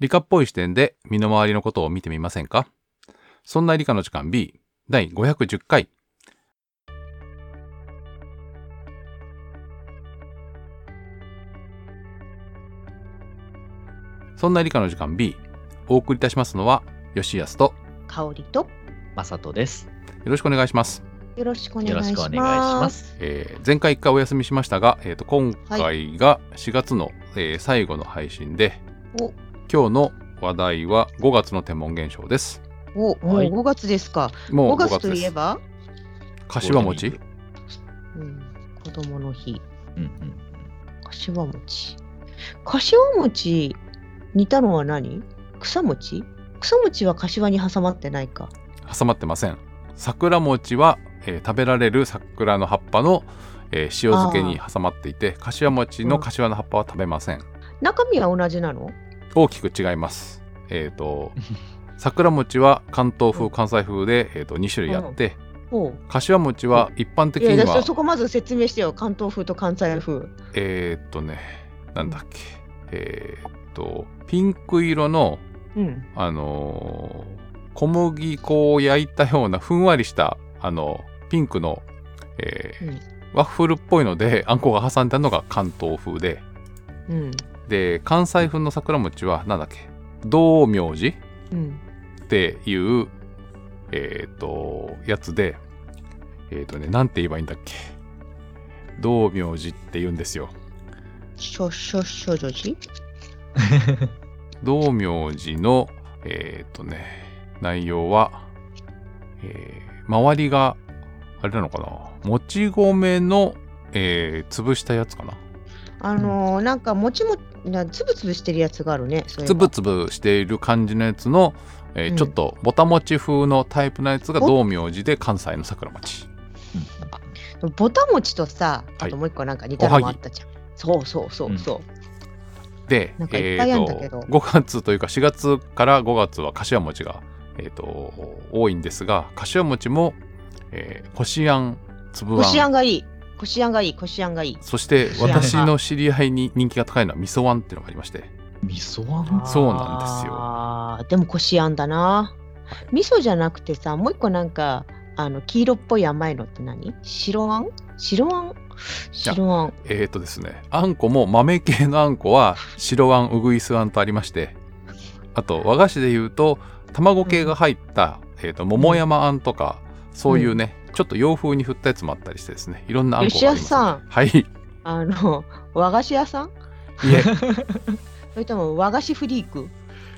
理科っぽい視点で身の回りのことを見てみませんか？そんな理科の時間 B 第510回。そんな理科の時間 B お送りいたしますのは吉安と香りとまさとです。よろしくお願いします、よろしくお願いしします。えー前回1回お休みしましたが、えー、と今回が4月の、えー最後の配信でお今日の話題は5月の天文現象です。お、もうはい。5月ですか。もう5 5月といえば、柏餅？うん、子供の日、うんうん。柏餅。柏餅、似たのは何？草餅？草餅は柏に挟まってないか。挟まってません。桜餅は、えー食べられる桜の葉っぱの、えー塩漬けに挟まっていて柏餅の柏の葉っぱは食べません、中身は同じなの？大きく違いますえっ、と桜餅は関東風関西風で、えー、と2種類あって、ほ柏餅は一般的にはそそこまず説明してよ。関東風と関西風。えーっとねなんだっけえーっとピンク色のうん。あのー小麦粉を焼いたようなふんわりしたあのピンクの、えワッフルっぽいのであんこが挟んだのが関東風でうん。で関西風の桜餅はなんだっけ？道明寺？うん。っていうえーっとやつでえーっとねなんて言えばいいんだっけ？道明寺って言うんですよ。しょしょしょじょじ道明寺のえっ、とね内容は、えー周りがあれなのかな？もち米の、えー潰したやつかな？あのーなんかもちもなつぶつぶしてるやつがあるね。つぶつぶしている感じのやつの、えーうんちょっとぼたもち風のタイプのやつがお道明寺で関西の桜餅ぼたもちとさ、はいあともう一個なんか似たのもあったじゃん。そうそうそうそう。でなんかいっぱいあるんだけどえーと5月というか4月から5月は柏餅が、えー、と多いんですが柏餅も、えーこしあんつぶこしああんんがいい。こしあんがいい。こしあんがいい。そして私の知り合いに人気が高いのは味噌あんっていうのがありまして味噌あん？そうなんですよあーでもこしあんだな。味噌じゃなくてさ、もう一個なんか、あの黄色っぽい甘いのって何？白あん？白あん？白あん。えっ、とですねあんこも豆系のあんこは白あんうぐいすあんとありましてあと和菓子でいうと卵系が入った、えー、と桃山あんとかそういうね、ちょっと洋風に振ったやつもあったりしてですね。いろんなあんこがあります、吉安さん。はい。いあの、和菓子屋さん？え。それとも和菓子フリーク？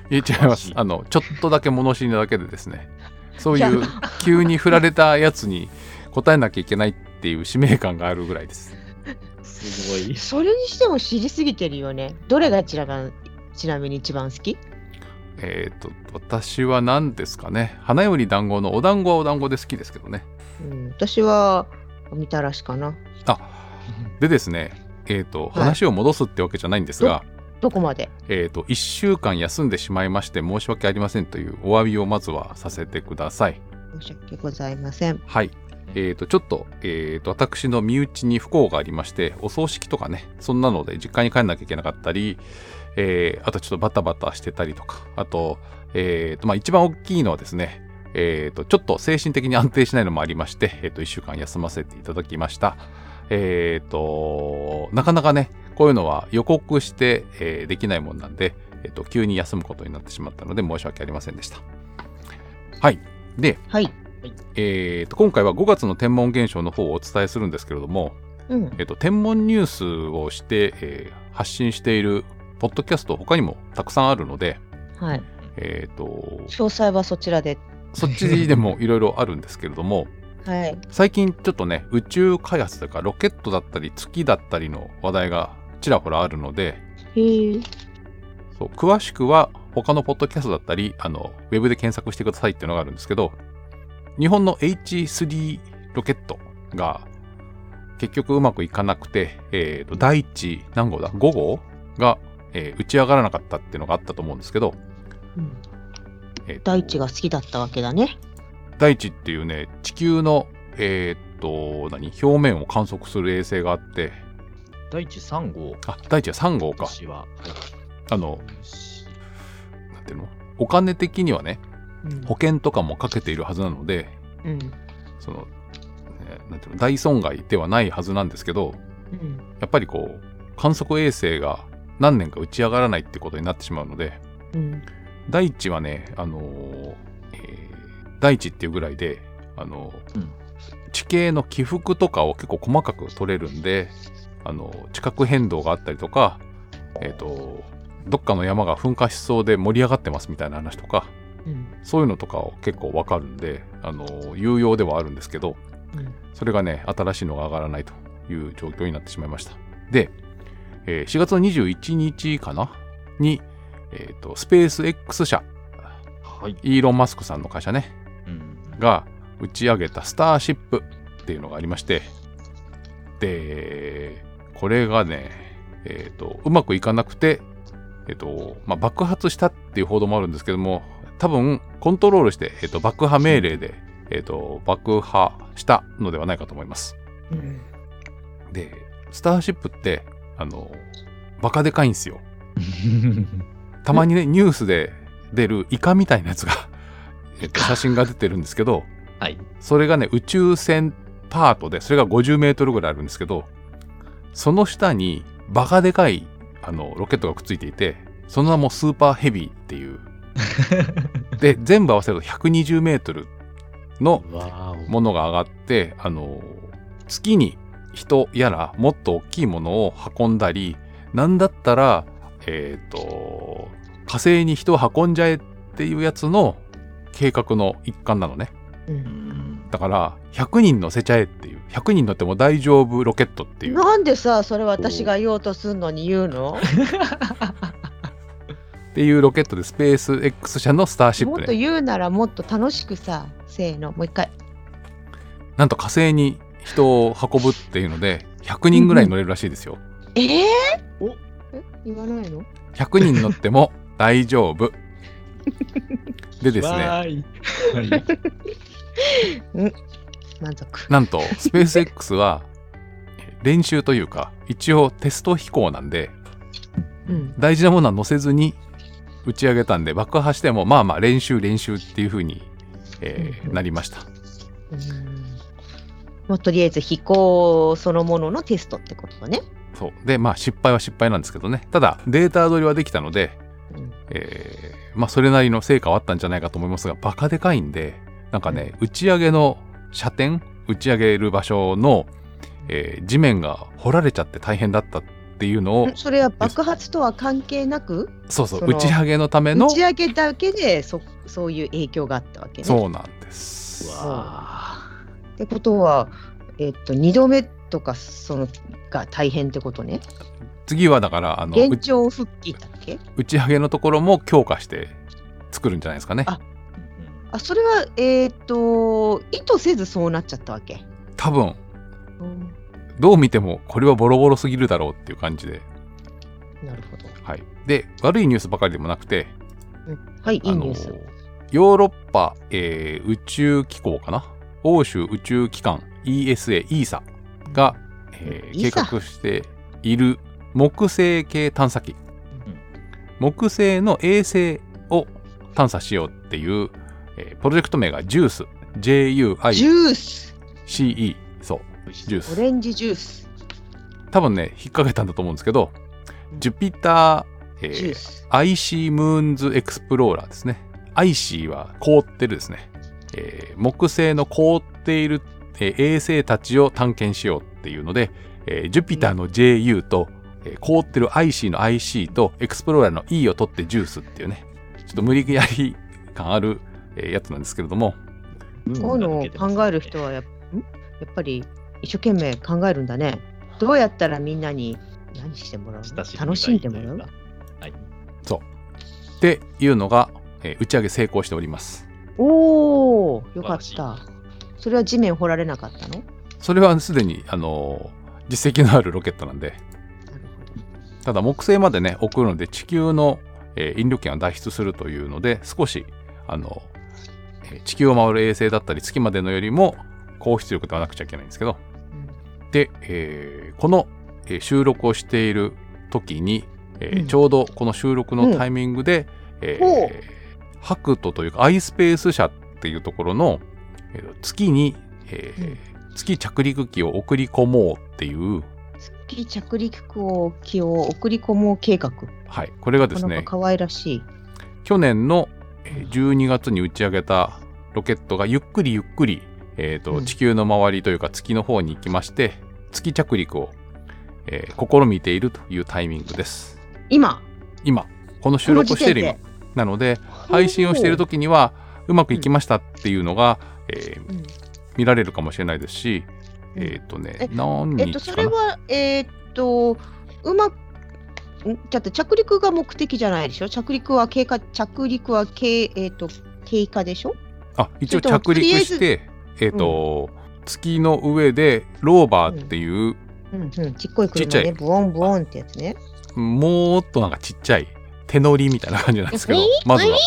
いえ違います。あのちょっとだけ物知りなだけでですね。そういいう急に振られたやつに答えなきゃいけないっていう使命感があるぐらいです。すごい。それにしても知りすぎてるよね。どれがちらがちなみに一番好き？えっ、と私は何ですかね。花より団子のお団子はお団子で好きですけどねうん、私はみたらしかな。でですねえっ、と、い話を戻すってわけじゃないんですがどこまで？えっ、と1週間休んでしまいまして申し訳ありませんというお詫びをまずはさせてください申し訳ございません。はいえー、とちょっと,、えー、と私の身内に不幸がありましてお葬式とかねそんなので実家に帰んなきゃいけなかったり、えーあとちょっとバタバタしてたりとかあと,、えーとまあ、一番大きいのはですねえー、とちょっと精神的に安定しないのもありまして、えー、と1週間休ませていただきましたえー、となかなかねこういうのは予告して、えーできないもんなんで、えー、と急に休むことになってしまったので申し訳ありませんでしたはいではい。えー、と今回は5月の天文現象の方をお伝えするんですけれども、うん。えー、と天文ニュースをして、えー発信しているポッドキャスト他にもたくさんあるので、はい。えー、と詳細はそちらで。そっちでもいろいろあるんですけれども はい。最近ちょっとね宇宙開発とかロケットだったり月だったりの話題がちらほらあるので。そう詳しくは他のポッドキャストだったりあのウェブで検索してくださいっていうのがあるんですけど日本の H3 ロケットが結局うまくいかなくて、えーと第1何号だ？5号が、えー打ち上がらなかったっていうのがあったと思うんですけど、うんえ大地が好きだったわけだね。大地っていうね地球のえーっと何？表面を観測する衛星があって。第一3号。あ大地は3号か。私は。あの？お金的にはねうん。保険とかもかけているはずなのでうん。その、えーなんていうの？大損害ではないはずなんですけどうん。やっぱりこう観測衛星が何年か打ち上がらないってことになってしまうのでうん大地はね、あのーえー大地っていうぐらいで、あのーうん。地形の起伏とかを結構細かく取れるんで、あのー地殻変動があったりとか、えっ、と、どっかの山が噴火しそうで盛り上がってますみたいな話とか、うん。そういうのとかを結構わかるんで、あのー有用ではあるんですけど、うん。それがね、新しいのが上がらないという状況になってしまいました。で、えー4月の21日かな？に、えっ、と、スペース X 社、はい。イーロン・マスクさんの会社ね、うん。が打ち上げたスターシップっていうのがありまして、で、これがね、えっ、と、うまくいかなくて、えっ、と、まあ、爆発したっていう報道もあるんですけども、多分、コントロールして、えっ、と、爆破命令で、えっ、と、爆破したのではないかと思います。うんで、スターシップって、あの、バカでかいんですよ。たまにね、ニュースで出るイカみたいなやつが、えっと、写真が出てるんですけど、はい。それがね、宇宙船パートで、それが50メートルぐらいあるんですけど、その下にバカでかいあのロケットがくっついていて、その名もスーパーヘビーっていう。で、全部合わせると120メートルの。ものが上がって、あの、月に人やらもっと大きいものを運んだり、なんだったら、えっ、と、火星に人を運んじゃえっていうやつの計画の一環なのね。ううんん。だから、100人乗せちゃえっていう、100人乗っても大丈夫ロケットっていう。なんでさ、それ私が言おうとすんのに言うの？っていうロケットでスペース X 社のスターシッもっとプで、言うならもっと楽しくさ、せーの、もう一回。なんと火星に人を運ぶっていうので、100人ぐらい乗れるらしいですよ。えー、おえ言わないの？100人乗っても大丈夫。でですね、い。はい。満足。なんとスペース X はえ練習というか、一応テスト飛行なんで、うん。大事なものは乗せずに打ち上げたんで、爆破してもまあまあ練習練習っていう風に、えーうんなりました。うんもうとりあえず飛行そのもののテストってことね。そう。で、まあ失敗は失敗なんですけどね。ただ、データ取りはできたので、うんえーまあそれなりの成果はあったんじゃないかと思いますが、バカでかいんで、なんかね、打ち上げの射点、打ち上げる場所の、えー地面が掘られちゃって大変だったっていうのをん、それは爆発とは関係なく、そうそう、打ち上げのための打、ち上げだけでそそういう影響があったわけね。そうなんです。わってことは、えっと、2度目とかそのが大変ってことね。次はだから、あの、現う状復帰だっけ？打ち上げのところも強化して作るんじゃないですかね。ああそれは、えっと、意図せずそうなっちゃったわけ？多分、うんどう見てもこれはボロボロすぎるだろうっていう感じで。なるほど。はい。で、悪いニュースばかりでもなくて、うんはい、いいニュース。ヨーロッパ、えー宇宙機構かな？欧州宇宙機関 ESA、ESA が、えー計画している木星系探査機。木星の衛星を探査しようっていう、えープロジェクト名が JUICE。ジ JUICE。ュースそう。ジューオス。レンジジュース。多分ね、引っ掛けたんだと思うんですけど、ジュピター、えージュース。IC ムーンズエクスプローラーですね。IC は凍ってるですね。えー木星の凍っている、えー衛星たちを探検しようっていうので、えージュピターの JU と、えー凍ってる IC の IC とエクスプローラーの E を取ってジュースっていうね、ちょっと無理やり感ある、えーやつなんですけれども、こういうのを考える人はやっん？やっぱり一生懸命考えるんだね。どうやったらみんなに何してもらう？の楽しんでもらう？はい。っていうのが、えー打ち上げ成功しております。おおよかった。それは地面掘られなかったの？それはすでに、あのー実績のあるロケットなんで。ただ木星までね送るので地球の、えー引力圏を脱出するというので少しあの、えー地球を回る衛星だったり月までのよりも高出力ではなくちゃいけないんですけど。で、えーこの、えー収録をしている時に、えーうん。ちょうどこの収録のタイミングで、えーほう。ハクトというか iSpace 社っていうところの、月に、えーうん。月着陸機を送り込もうっていう、月着陸を機を送り込もう計画。はい、これがですね可愛らしい。去年のえー12月に打ち上げたロケットがゆっくりゆっくり、えーとうん。地球の周りというか月の方に行きまして月着陸を、えー試みているというタイミングです。今、今。この収録をしている今。なので配信をしている時にはうまくいきましたっていうのが、えーうん見られるかもしれないですし、うん。えっ、とねえ何えっと、それは、えーっと、うまく、んだって着陸が目的じゃないでしょ？着陸は経過、着陸は経、えーっと、経過でしょ？あ一応着陸してえっ、と、月の上でローバーっていう、うん。うん。ちっこいちっちゃい。車ね。ブオンブオンってやつね。もっとなんかちっちゃい手乗りみたいな感じなんですけどえまずは。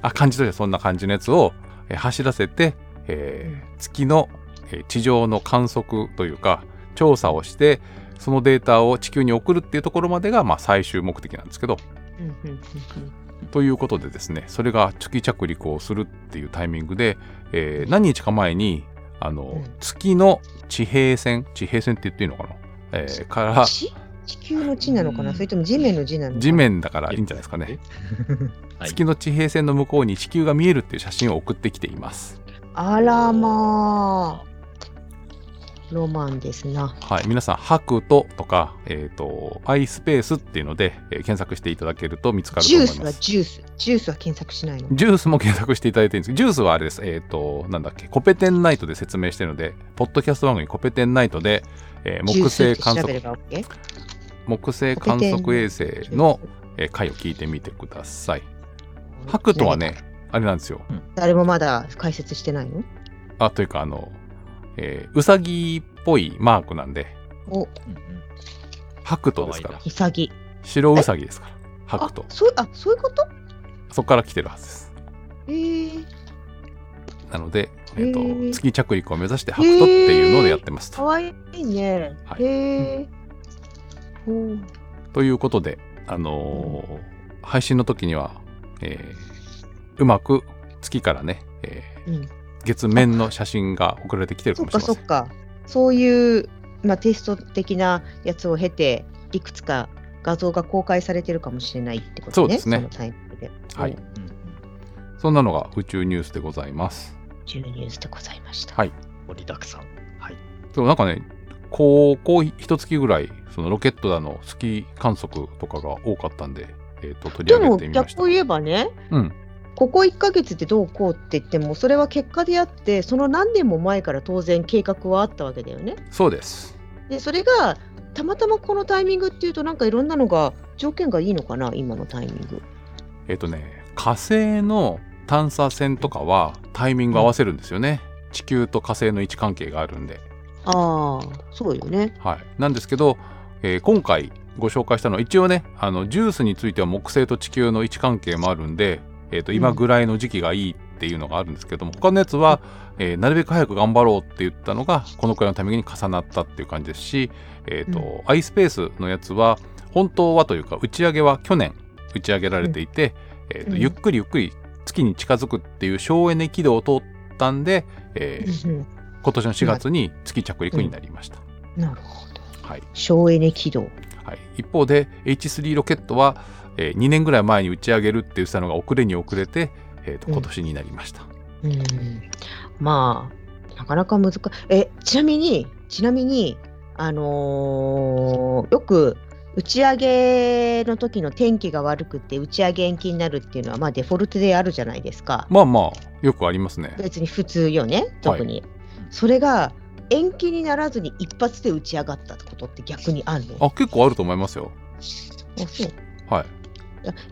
あ感じとしてはそんな感じのやつを、えー走らせて、えー月の、えー地上の観測というか調査をしてそのデータを地球に送るっていうところまでが、まあ、最終目的なんですけど。ということでですねそれが月着陸をするっていうタイミングで、えー何日か前にあの、うん。月の地平線地平線って言っていいのかな、えーから地地球の地なのかうなんそれとも地面の地なのかな？地面だからいいんじゃないですかね。はい月の地平線の向こうに地球が見えるっていう写真を送ってきています。あらまあ。ロマンですな。はい、皆さん、ハクトとか、えっ、と、アイスペースっていうので、えー検索していただけると見つかるとジュースは思います。ジュース。ジュースは検索しないの？ジュースも検索していただいてるんですけど、ジュースはあれです。えっ、と、なんだっけ、コペテンナイトで説明してるので、ポッドキャスト番組コペテンナイトで、えー木星観測、ば OK? 木星観測衛星の、えー回を聞いてみてください。ハクトはね、あれなんですよ。誰もまだ解説してないの？あ、というか、あの、えー、うさぎっぽいマークなんで、お、うんうんハクトですから。イサギ。白うさぎですから。ハクトあ。そうあ、そういうこと？そこから来てるはずです。えー、なので、えーとへー月着陸を目指してハクトっていうのでやってますと。かわいいね。はいへえ。ほうということで、あのー配信の時には、えーうまく月からね、えーうん月面の写真が送られてきてるかそっもしれません。かそっか。そういう、まあ、テスト的なやつを経て、いくつか画像が公開されてるかもしれないってことね。そうですねのタイミングで。はいお。うんうんそんなのが宇宙ニュースでございます。10ニュースでございました。はい。盛りだくさん。はい。でもなんかね、ここ一月ぐらい、そのロケットだの月観測とかが多かったんで、えーと取りでも上げてみました逆を。言えばね、うん。ここ1ヶ月でどうこうって言っても、それは結果であって、その何年も前から当然計画はあったわけだよね。そうです。で、それがたまたまこのタイミングっていうと、なんかいろんなのが条件がいいのかな、今のタイミング。えっ、とね、火星の探査船とかはタイミング合わせるんですよね。地球と火星の位置関係があるんで。ああ、そうよね。はい。なんですけど、えー今回ご紹介したのは一応ね、あの、ジュースについては木星と地球の位置関係もあるんで、えっ、と、今ぐらいの時期がいいっていうのがあるんですけども、他のやつは、えーなるべく早く頑張ろうって言ったのが、このくらいのタイミングに重なったっていう感じですし、えっ、と、アイスペースのやつは、本当はというか、打ち上げは去年打ち上げられていて、えーとうんゆっくりゆっくり月に近づくっていう省エネ軌道を通ったんで、えーうん今年の4月に月着陸になりました。なるほど。はい。省エネ軌道。はい、一方で H3 ロケットは、えー2年ぐらい前に打ち上げるって言ってたのが遅れに遅れて、えーとうん今年になりました。うん。まあ、なかなか難しい。え、ちなみに、ちなみに、あのーよく打ち上げの時の天気が悪くて打ち上げ延期になるっていうのは、まあ、デフォルトであるじゃないですか。まあまあよくありますね。別に普通よね、特に。それが延期にならずに一発で打ち上がったってことって逆にあるの？あ結構あると思いますよ。あそうはい。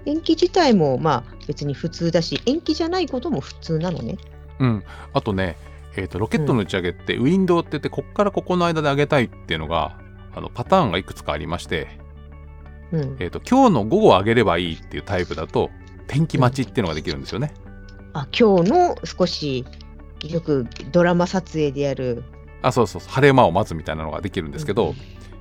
延期自体もまあ別に普通だし、延期じゃないことも普通なのね。うん。あとね、えーとロケットの打ち上げって、ウィンドウって言ってこっからここの間で上げたいっていうのがあのパターンがいくつかありまして、うん、えー、と今日の午後上げればいいっていうタイプだと天気待ちっていうのができるんですよね。あ今日の少しよくドラマ撮影でやる。あそうそう晴れ間を待つみたいなのができるんですけど、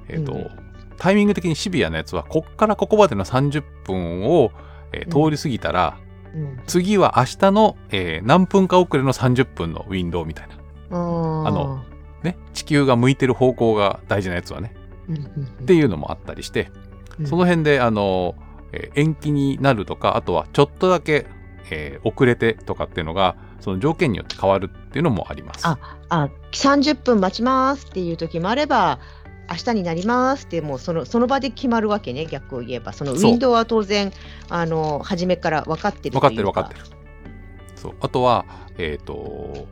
えーとうんタイミング的にシビアなやつはこっからここまでの30分を、えー通り過ぎたら、うん次は明日の、えー何分か遅れの30分のウィンドウみたいな。あのね、地球が向いてる方向が大事なやつはね。うんうんっていうのもあったりして、うんその辺で、あの、えー延期になるとか、あとはちょっとだけ、えー遅れてとかっていうのが、その条件によって変わるっていうのもあります。ああ30分待ちますっていう時もあれば明日になりますってもうそのその場で決まるわけね逆を言えばそのウィンドウは当然あの初めから分かってる分かってる分かってる。そう。あとは、えっ、と、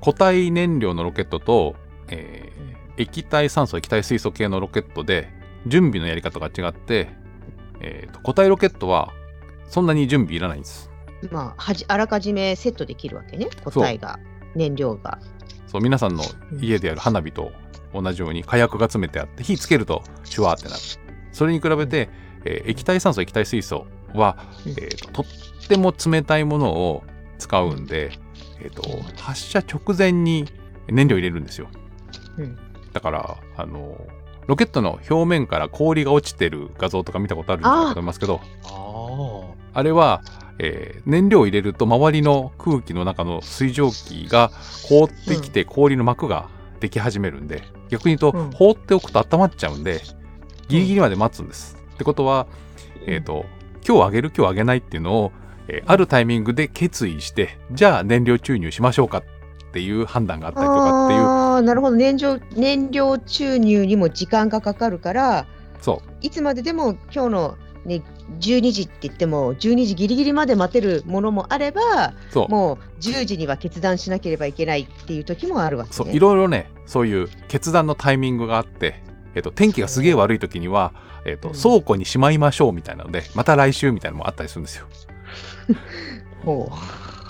固体燃料のロケットと、えー液体酸素、液体水素系のロケットで、準備のやり方が違って、えーと固体ロケットは、そんなに準備いらないんです。まあはじあらかじめセットできるわけね個体が燃料がそう、皆さんの家でやる花火と同じように火薬が詰めてあって、火つけるとシュワーってなる。それに比べて、えー液体酸素、液体水素は、うん。えーととっても冷たいものを使うんで、えーと発射直前に燃料入れるんですよ。うん。だから、あの、ロケットの表面から氷が落ちてる画像とか見たことあるんじゃないかと思いますけど、ああれは、えー燃料を入れると周りの空気の中の水蒸気が凍ってきて氷の膜ができ始めるんで、逆に言うと、うん。放っておくと温まっちゃうんで、ギリギリまで待つんです。ってことは、えっ、と、今日あげる今日あげないっていうのを、えーあるタイミングで決意して、じゃあ燃料注入しましょうかっていう判断があったりとかっていう、ああなるほど。燃料燃料注入にも時間がかかるからそう、いつまででも今日の、ね、12時って言っても12時ギリギリまで待てるものもあればもう10時には決断しなければいけないっていう時もあるわけね。そういろいろねそういう決断のタイミングがあって、えっと天気がすげえ悪い時には、えっとうん倉庫にしまいましょうみたいなのでまた来週みたいなのもあったりするんですよ。ほ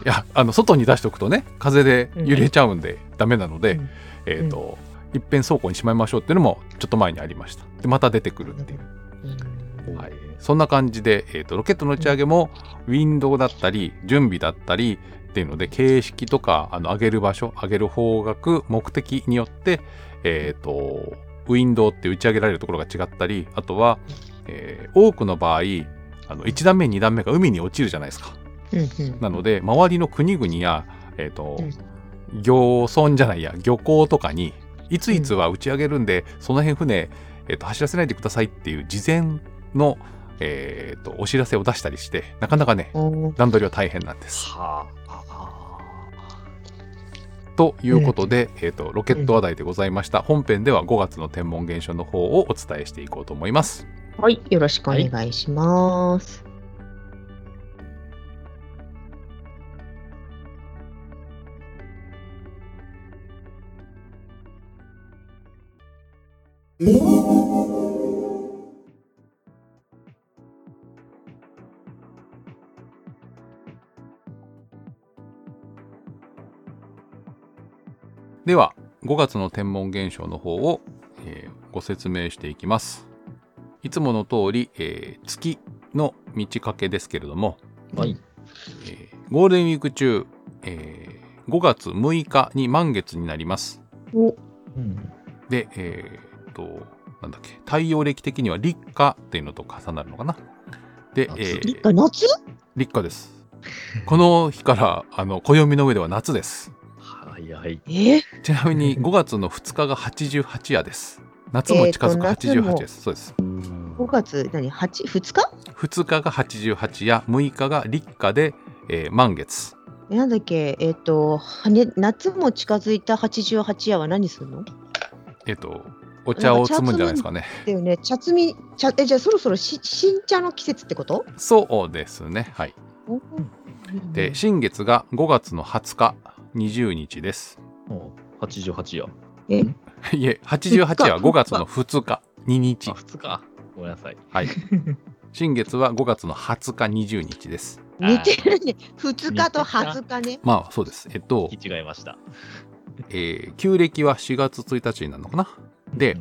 いやあの外に出しておくとね風で揺れちゃうんでダメなので、うんえっといっぺん倉庫にしまいましょうっていうのもちょっと前にありました。でまた出てくるっていう。そんな感じで、えーとロケットの打ち上げもウィンドウだったり準備だったりっていうので形式とかあの上げる場所上げる方角目的によって、えー、とウィンドウって打ち上げられるところが違ったりあとは、えー多くの場合あの1段目2段目が海に落ちるじゃないですか。なので周りの国々や、えーと漁村じゃないや漁港とかにいついつは打ち上げるんで、その辺船、えーと走らせないでくださいっていう事前の、えーとお知らせを出したりしてなかなかね段取りは大変なんです。はあ。ということで、えー、とロケット話題でございました、本編では5月の天文現象の方をお伝えしていこうと思います。はい、よろしくお願いします。では5月の天文現象の方を、えーご説明していきます。いつもの通り、えー月の満ち欠けですけれども、はい。えーゴールデンウィーク中、えー5月6日に満月になります。おうん。で、えーっと、なんだっけ、太陽暦的には立夏っていうのと重なるのかな。で、夏えー立夏夏？立夏です。この日から、あの、暦の上では夏です。はいちなみに5月の2日が88夜です。夏も近づくえーと夏も88です。そうです。5月何？八？2日？2日が88夜、6日が立夏で、えー満月。えなんだっけ？えっ、とはね夏も近づいた88夜は何するの？えっ、と、お茶を摘むんじゃないですかね。だよね茶摘み茶えじゃあそろそろし新茶の季節ってこと？そうですね。はい。で、新月が5月の20日、20日です。もう88や。え？いえ、88夜は5月の2日、2日あ、。2日。ごめんなさい。はい。新月は5月の20日、20日です。似てるね2日と20日ねまあ、そうです。えっと、違いました。えー旧暦は4月1日になるのかな？で、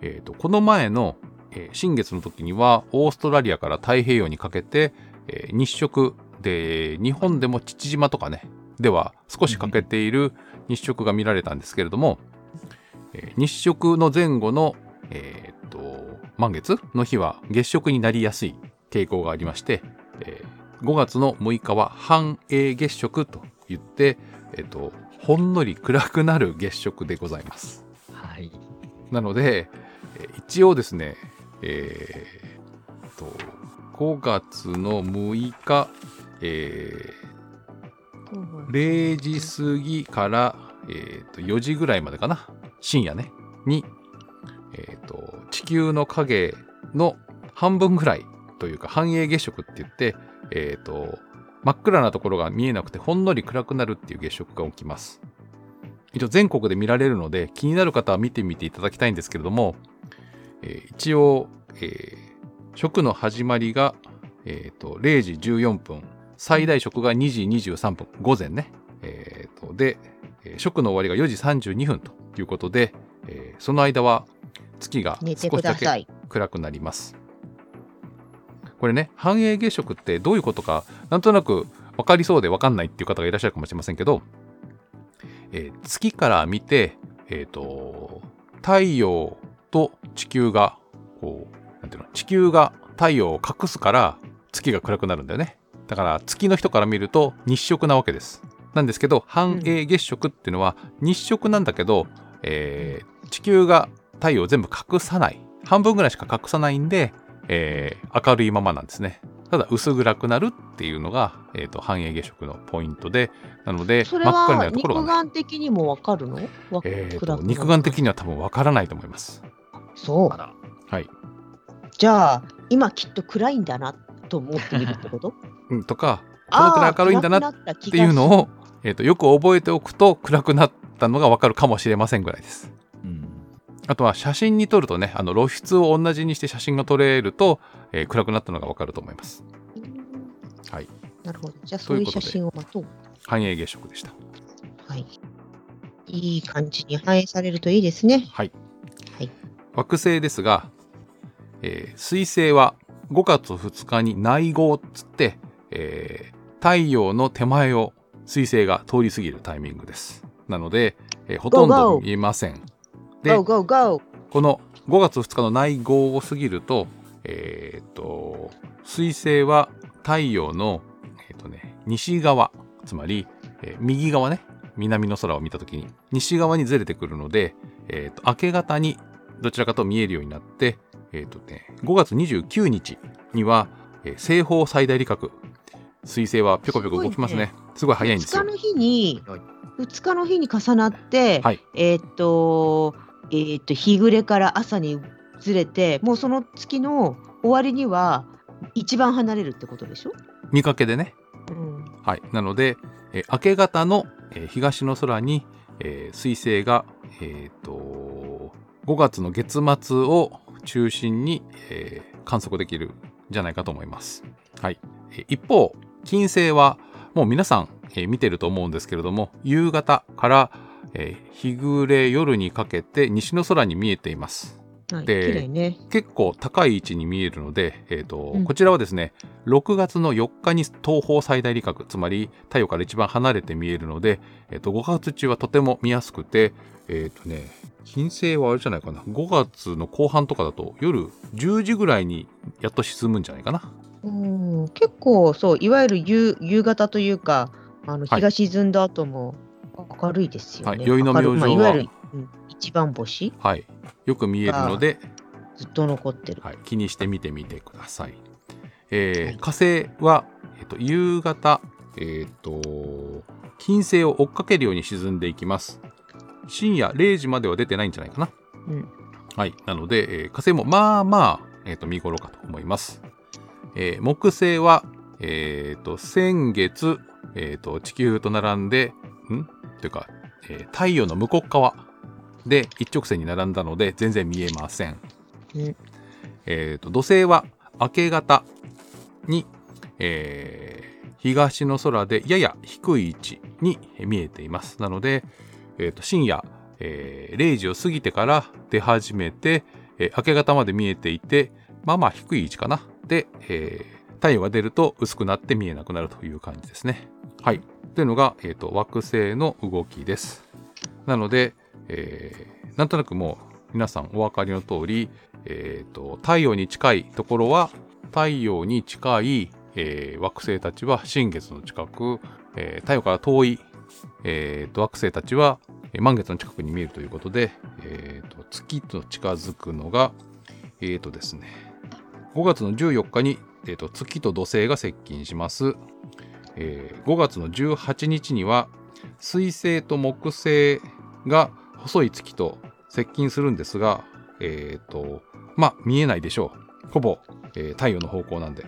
えーとこの前の、えー新月の時にはオーストラリアから太平洋にかけて、えー日食で日本でも父島とかねでは少し欠けている日食が見られたんですけれども、えー日食の前後の、えーと満月の日は月食になりやすい傾向がありまして、えー5月の6日は半影月食と言って、えっと、ほんのり暗くなる月食でございます。はい。なので、えー一応ですね、えーと、5月の6日、えー0時過ぎから、えーと4時ぐらいまでかな、深夜ね、に、えーと、地球の影の半分ぐらいというか、半影月食って言って、えーと、真っ暗なところが見えなくて、ほんのり暗くなるっていう月食が起きます。一応全国で見られるので気になる方は見てみていただきたいんですけれども、えー一応、えー食の始まりが、えーと0時14分最大食が2時23分午前ね、えーとで、えー食の終わりが4時32分ということで、えーその間は月が少しだけ。暗くなります。これね半影月食ってどういうことかなんとなく分かりそうで分かんないっていう方がいらっしゃるかもしれませんけど、えー月から見て、えー、と太陽と地球がこうなんていうの地球が太陽を隠すから月が暗くなるんだよねだから月の人から見ると日食なわけです。なんですけど半影月食っていうのは日食なんだけど、えー地球が太陽を全部隠さない。半分ぐらいしか隠さないんで、えー明るいままなんですね。ただ薄暗くなるっていうのが、えー、と半影月食のポイントでなのでそれ真っ暗になはるところが肉眼的にもわかるの？わえーと肉眼的には多分わからないと思います。そう。はい。じゃあ、今きっと暗いんだなと思ってみるってこと？うん、とかこのくらい明るいんだなっっていうのを、えー、とよく覚えておくと暗くなったのがわかるかもしれませんぐらいです。うん。あとは写真に撮るとねあの露出を同じにして写真が撮れると、えー暗くなったのがわかると思います。はい。なるほど。じゃあ、そういう写真を待とう。半影月食でした。はい。いい感じに反映されるといいですね。はい。はい惑星ですが、えー水星は5月2日に内号っつって、えー太陽の手前を水星が通り過ぎるタイミングです。なので、えーほとんど見えません。で!この5月2日の内号を過ぎると、えーと、水星は太陽の、えーとね、西側、つまり、えー右側ね、南の空を見たときに、西側にずれてくるので、えーと、明け方にどちらかと見えるようになって、えーとね、5月29日には、えー西方最大理覚、水星はぴょこぴょこ動きますね。すごい早いんです2よ日。の日に、はい2日の日に重なって、はいえーっと、えーっと、日暮れから朝にずれて、もうその月の終わりには一番離れるってことでしょ、見かけでね。うん、はい、なので、えー明け方の、えー東の空に、えー水星が、えーと5月の月末を中心に、えー観測できるんじゃないかと思います。はい、えー一方金星はもう皆さん、えー見てると思うんですけれども夕方から、えー日暮れ夜にかけて西の空に見えています。はい、綺で麗ね。結構高い位置に見えるので、えーとうんこちらはですね6月の4日に東方最大理覚つまり太陽から一番離れて見えるので、えー、と5月中はとても見やすくてえっ、とね金星はあれじゃないかな5月の後半とかだと夜10時ぐらいにやっと沈むんじゃないかなうん、結構そう、いわゆる夕夕方というか、あのはい日が沈んだ後も明るいですよね。はい宵の明星はうん一番星はいよく見えるので、ずっと残ってる。はい、気にして見てみてください。えーはい火星は、えっと夕方、えっと金星を追っかけるように沈んでいきます。深夜0時までは出てないんじゃないかな。うんはい、なので、えー火星もまあまあ、えっと見頃かと思います。えー木星は、えっと先月、えっと地球と並んで、ん？というか、えー太陽の向こう側で一直線に並んだので全然見えませんえーと土星は明け方に、えー東の空でやや低い位置に見えています。なので、えーと深夜、えー0時を過ぎてから出始めて、えー明け方まで見えていて、まあまあ低い位置かな。で、えー太陽が出ると薄くなって見えなくなるという感じですね。はい。というのが、えーと惑星の動きです。なので、えーなんとなくもう皆さんお分かりの通り、えーと太陽に近いところは太陽に近いえー惑星たちは新月の近く、えー太陽から遠い、えーと惑星たちはえー満月の近くに見えるということで、えーと月と近づくのが、えーとですね、5月の14日に、えーと月と土星が接近します。えー5月の18日には水星と木星が細い月と接近するんですが、えーとまあ見えないでしょう。ほぼ、えー太陽の方向なんで。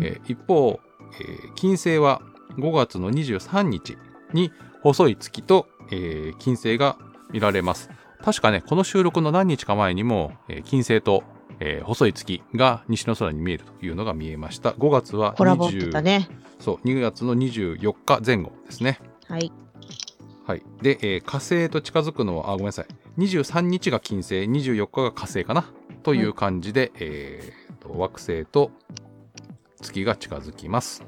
えー一方、えー金星は5月の23日に細い月と、えー金星が見られます。確かね、この収録の何日か前にも、えー金星と、えー細い月が西の空に見えるというのが見えました。5月はコラボってた20ね。そう、2月の24日前後ですね。はい。はい。で、えー火星と近づくのは、あ、ごめんなさい。23日が金星、24日が火星かな。という感じで、えーと惑星と月が近づきます。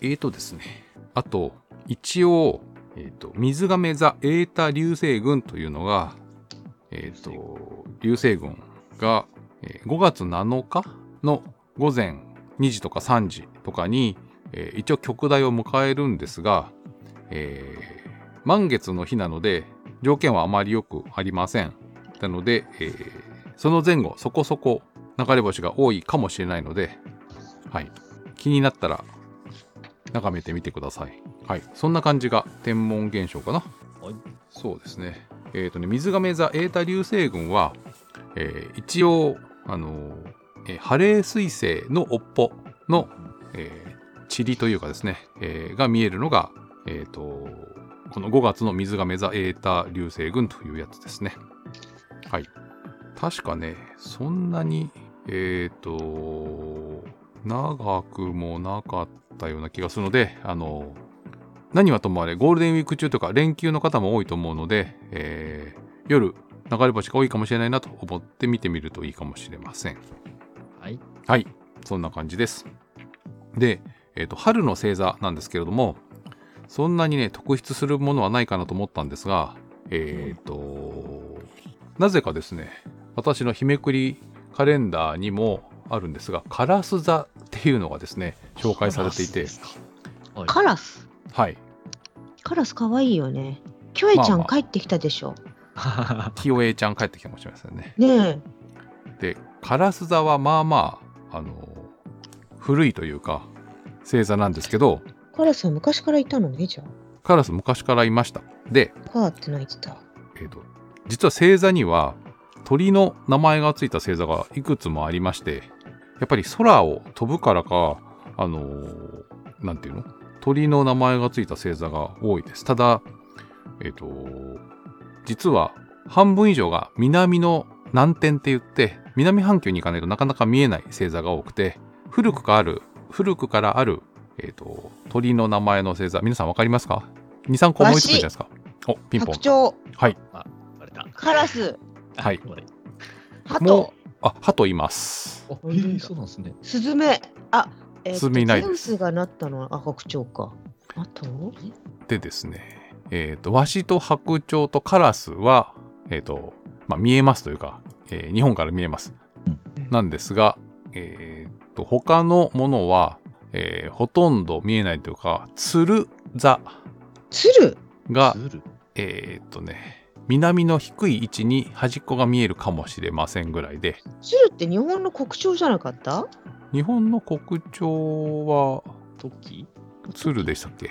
えーとですね。あと、一応、えーと、水亀座エータ流星群というのが、えーと、流星群が、えー5月7日の午前2時とか3時とかに、えー一応極大を迎えるんですが、えー満月の日なので条件はあまりよくありません。なので、えーその前後そこそこ流れ星が多いかもしれないので、はい、気になったら眺めてみてください。はい、そんな感じが天文現象かな。はい。そうですね。えっ、とね、水亀座エータ流星群は、えー一応、あのーハレー彗星の尾っぽの、えー塵というかですね、えーが見えるのが、えっ、と、この5月の水亀座エータ流星群というやつですね。はい。確かね、そんなに、えっ、と、長くもなかったような気がするので、あの、何はともあれ、ゴールデンウィーク中とか連休の方も多いと思うので、えー夜、流れ星が多いかもしれないなと思って見てみるといいかもしれません。はい。はい、そんな感じです。で、えっ、と、春の星座なんですけれども、そんなにね、特筆するものはないかなと思ったんですが、えっ、と、なぜかですね、私の日めくりカレンダーにもあるんですが、カラス座っていうのがですね、紹介されていて、はい。カラス？はい、カラス可愛いよね。キョエちゃんまあまあ帰ってきたでしょ。キヨエちゃん帰ってきたかもしれませんね。ねで、カラス座はまあまあ、あの、古いというか、星座なんですけど、え。カラスは昔からいたのね、じゃカラス昔からいました。で、あ。カーって泣いてた？えーと実は星座には鳥の名前がついた星座がいくつもありましてやっぱり空を飛ぶからかあのーなんていうの？鳥の名前がついた星座が多いですただえっ、と実は半分以上が南の南天って言って南半球に行かないとなかなか見えない星座が多くて古くからある古くからある、えー、と鳥の名前の星座皆さんわかりますか？23個思いつくじゃないですか？おピンポン。白鳥、はい。バレた。カラス、はい。ハもト、あ、ハトいます。あ、えー、そうなんですね。スズメ。あ、えースズメいないです。スがなったのは、あ、白鳥か。あと？でですね、えっ、と、ワシと白鳥とカラスは、えっ、と、まあ、見えますというか、えー日本から見えます。なんですが、えっ、と、他のものは、えーほとんど見えないというか、ツル座。鶴が。えっ、とね、南の低い位置に端っこが見えるかもしれませんぐらいで、鶴って日本の国鳥じゃなかった？日本の国鳥は、トキツルでしたっけ？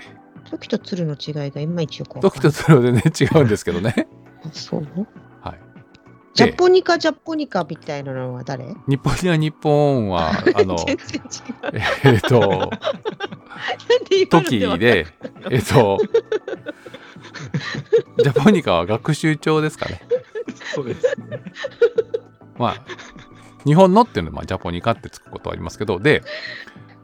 時と鶴の違いがいまいちよくわかん時ない。とツルは全然違うんですけどね。あそう？はい。ジャポニカジャポニカみたいなのは誰？日本には日本は、あの、全然違う。えっ、と、なんで今のトキでわかで、えっ、と、ジャポニカは学習帳ですかね。そうですね。まあ、日本のっていうのは、まあ、ジャポニカってつくことはありますけど、で、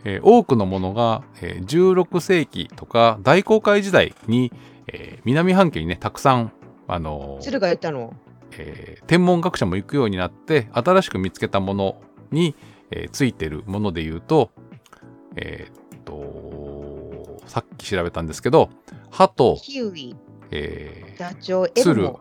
えー多くのものが、えー16世紀とか大航海時代に、えー南半球にね、たくさん、あのー鶴がいたの？えー天文学者も行くようになって新しく見つけたものに、えーついてるもので言うと,、えーっとさっき調べたんですけどハト、キウイ、えーダチョウ、エル鶴モ。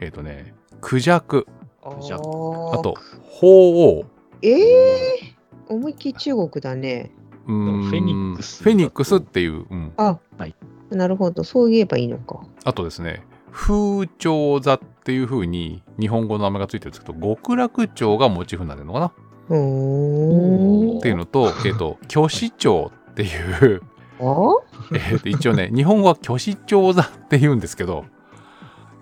えーっとねクジャクあと鳳凰ええー、思いっきり中国だね。うーんフェニックスフェニックスっていう、うん、あ、はいなるほど。そう言えばいいのか。あとですね風潮座っていう風に日本語の名前がついてるんですけど極楽鳥がモチーフになるのかなうーん。っていうのと、えっ、と、虚子鳥っていう、あ？えーと一応ね、日本語は虚子鳥座って言うんですけど、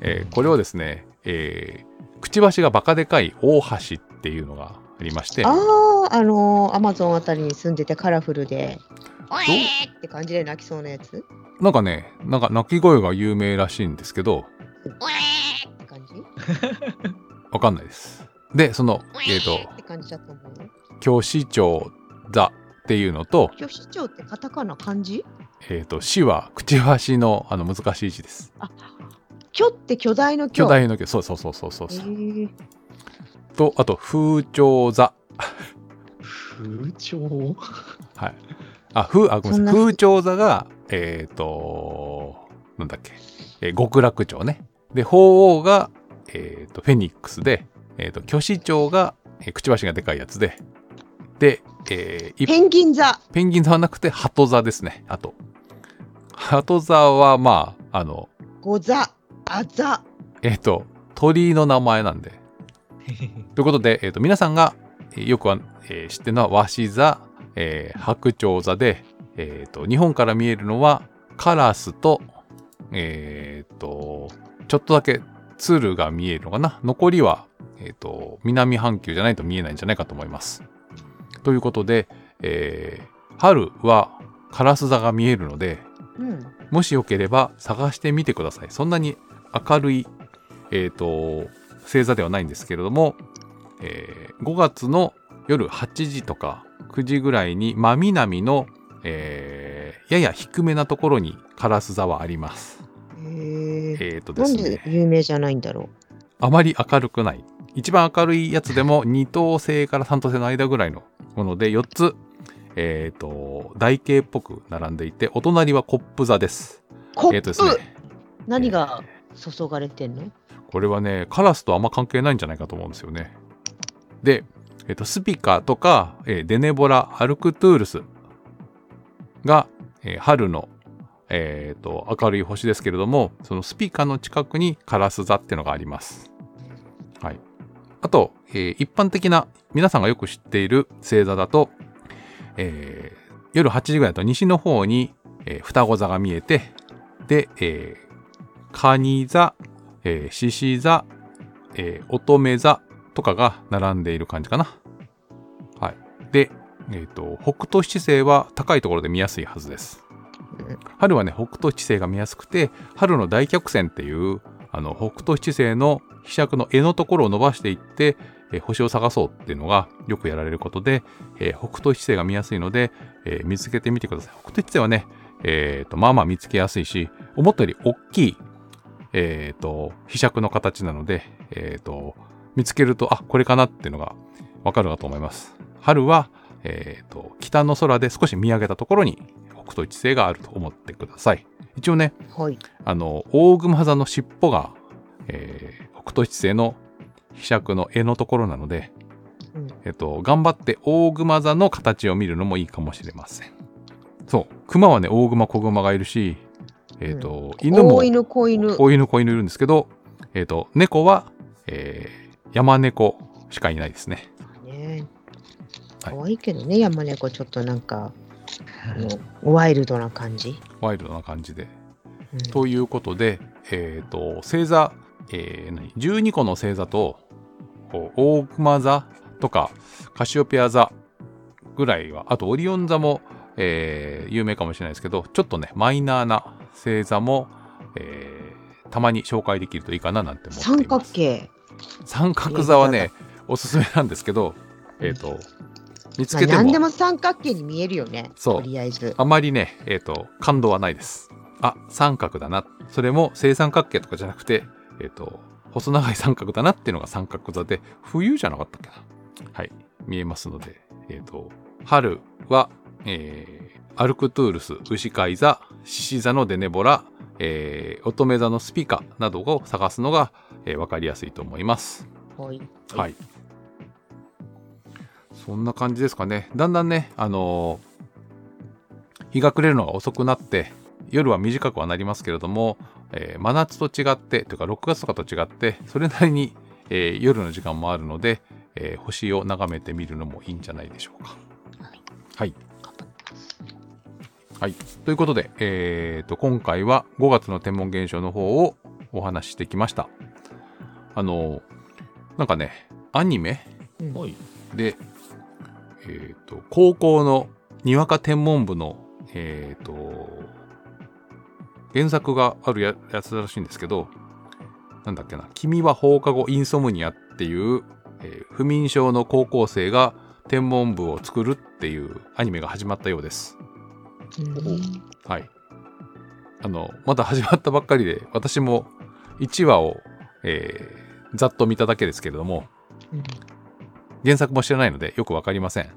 えーこれはですね、えーくちばしがバカでかい大橋っていうのがありまして、あー、あのーアマゾンあたりに住んでてカラフルで、おえーって感じで泣きそうなやつ？なんかね、なんか鳴き声が有名らしいんですけど、おえーって感じ？わかんないです。で、その、えっ、ーって感じだと思うよ。と、虚子鳥座っていうのと、今日市長ってカタカナ漢字？えっ、と、死はくちばしのあの難しい字です。巨って巨大の巨。巨大の巨、そうそうそうそうそうえそう。ー、と、あと、風潮座。風潮？はい。あ、風、あ、ごめんななさい。風潮座が、えっ、と、なんだっけ、えー極楽鳥ね。で、鳳凰が、えっ、と、フェニックスで、えっ、と、虚子鳥が、えーくちばしがでかいやつで、で、えー、いペンギン座。ペンギン座はなくて、鳩座ですね。あと。鳩座は、まあ、あの、ゴザ。アザ。えっ、と、鳥居の名前なんで。ということで、えー、と皆さんがえーよくは、えー知ってるのは和紙座、えー白鳥座で、えーと日本から見えるのはカラスと,、えーとちょっとだけ鶴が見えるのかな？残りは、えーと南半球じゃないと見えないんじゃないかと思います。ということで、えー春はカラス座が見えるのでうん。もしよければ探してみてください。そんなに明るい、えっ、と、星座ではないんですけれども、えー5月の夜8時とか9時ぐらいに真南の、えーやや低めなところにカラス座はあります。へえ。えっ、とでなんですね、有名じゃないんだろあまり明るくない。一番明るいやつでも2等星から3等星の間ぐらいのもので4つ、えっ、と、台形っぽく並んでいて、お隣はコップ座です。う。コップ、えっ、とですね、何が注がれてんの？これはね、カラスとあんま関係ないんじゃないかと思うんですよね。で、えっと、スピカとか、えーデネボラ、アルクトゥールスが、えー春の、えーと明るい星ですけれども、そのスピカの近くにカラス座っていうのがあります。はい。あと、えー一般的な皆さんがよく知っている星座だと、えー夜8時ぐらいだと西の方に、えー双子座が見えて、で、えー、カニ座、えー、獅子座、えー乙女座とかが並んでいる感じかな。はい。で、えっ、と、北斗七星は高いところで見やすいはずですうん。春はね、北斗七星が見やすくて、春の大曲線っていう、あの、北斗七星の飛尺の柄のところを伸ばしていって、えー星を探そうっていうのがよくやられることで、えー北斗七星が見やすいので、えー見つけてみてください。北斗七星はね、えっ、と、まあまあ見つけやすいし、思ったより大きい、えっ、と、飛尺の形なので、えっ、と、見つけると、あ、これかなっていうのがわかるかと思います。春は、えっ、と、北の空で少し見上げたところに北斗一星があると思ってください。一応ね、はい。あの、大熊座の尻尾が、えー北斗七星の飛尺の絵のところなので、うんえっと、頑張って大熊座の形を見るのもいいかもしれません。そう、熊はね、大熊、小熊がいるし、えっと、犬も、大犬、子犬。子犬、子犬いるんですけど、えっと、猫は、えー山猫しかいないですね。ねはい可愛いけどね、山猫ちょっとなんか、あのワイルドな感じ。ワイルドな感じで。うんということで、えっ、と、星座、えー何？12個の星座と、大熊座とか、カシオペア座ぐらいは、あとオリオン座も、えー有名かもしれないですけど、ちょっとね、マイナーな星座も、えーたまに紹介できるといいかななんて思ってい三ます。角形。三角座はね、おすすめなんですけど、えっ、と、見つまあ、けても、何でも三角形に見えるよね。そうとりあえず。あまりね、えっ、と、感動はないです。あ、三角だな。それも正三角形とかじゃなくて、えっ、と、細長い三角だなっていうのが三角座で、冬じゃなかったっけな。はい、見えますので、えっ、と、春は、えーアルクトゥールス、牛飼い座、獅子座のデネボラ、えー乙女座のスピカなどを探すのが、えーわかりやすいと思います。はい。はい。そんな感じですかね。だんだんね、あのー日が暮れるのが遅くなって夜は短くはなりますけれども、えー真夏と違ってというか6月とかと違ってそれなりに、えー夜の時間もあるので、えー星を眺めてみるのもいいんじゃないでしょうか。はい。はい。ということで、えーと、今回は5月の天文現象の方をお話ししてきました。あの、なんかね、アニメうんはい。で、えーと、高校のにわか天文部の、えーと、原作があるややつらしいんですけど、なんだっけな、君は放課後インソムニアっていう、えー不眠症の高校生が天文部を作るっていうアニメが始まったようです。うんはい。あの、まだ始まったばっかりで、私も1話を、えーざっと見ただけですけれども、うん原作も知らないのでよくわかりません。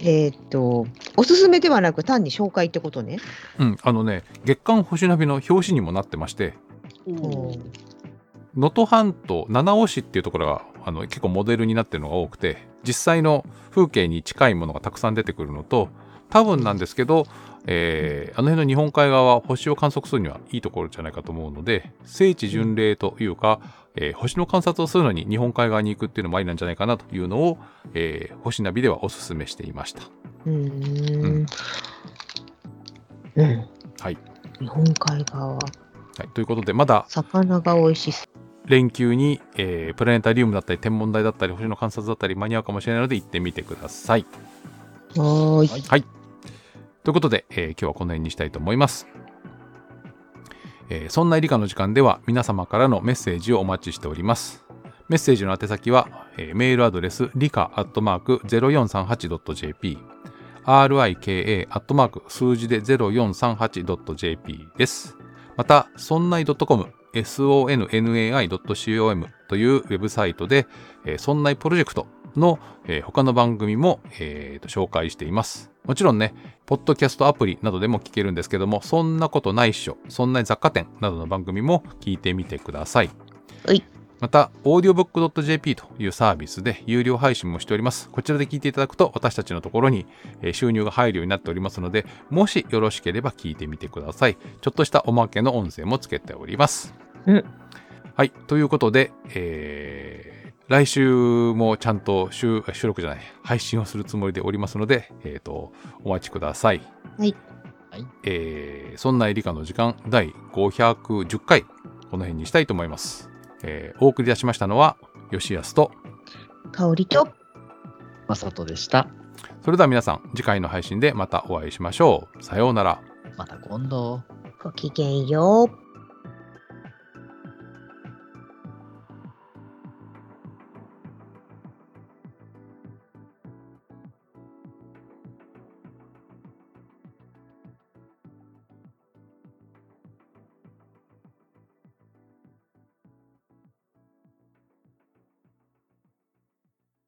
えーっと、おすすめではなく単に紹介ってことね。うん、あのね、月刊星ナビの表紙にもなってまして、能登半島七尾市っていうところがあの結構モデルになってるのが多くて実際の風景に近いものがたくさん出てくるのと多分なんですけど、えーあの辺の日本海側は星を観測するにはいいところじゃないかと思うので聖地巡礼というか、えー星の観察をするのに日本海側に行くっていうのもありなんじゃないかなというのを、えー星ナビではおすすめしていました。うーん。うん。はい、日本海側、はい、ということでまだ魚が美味しそう。連休に、えープラネタリウムだったり天文台だったり星の観察だったり間に合うかもしれないので行ってみてください。はいはい。ということで、えー今日はこの辺にしたいと思います。えーそんな理科の時間では皆様からのメッセージをお待ちしております。メッセージの宛先は、えーメールアドレス理科アットマーク 0438.jp rika アットマーク数字で 0438.jp です。また、そんない .com sonnai.com というウェブサイトで、えー、そんないプロジェクトの、えー他の番組も、えーと紹介しています。もちろんね、ポッドキャストアプリなどでも聞けるんですけども、そんなことないっしょ、そんな雑貨店などの番組も聞いてみてください。はい。また、audiobook.jp というサービスで有料配信もしております。こちらで聞いていただくと、私たちのところにえー収入が入るようになっておりますので、もしよろしければ聞いてみてください。ちょっとしたおまけの音声もつけております。うんはい。ということで、えー来週もちゃんと収収録じゃない、配信をするつもりでおりますので、えっ、と、お待ちください。はい。はい。えーそんな理科の時間第510回、この辺にしたいと思います。えーお送り出しましたのは、吉安と、香りと、まさとでした。それでは皆さん、次回の配信でまたお会いしましょう。さようなら。また今度。ごきげんよう。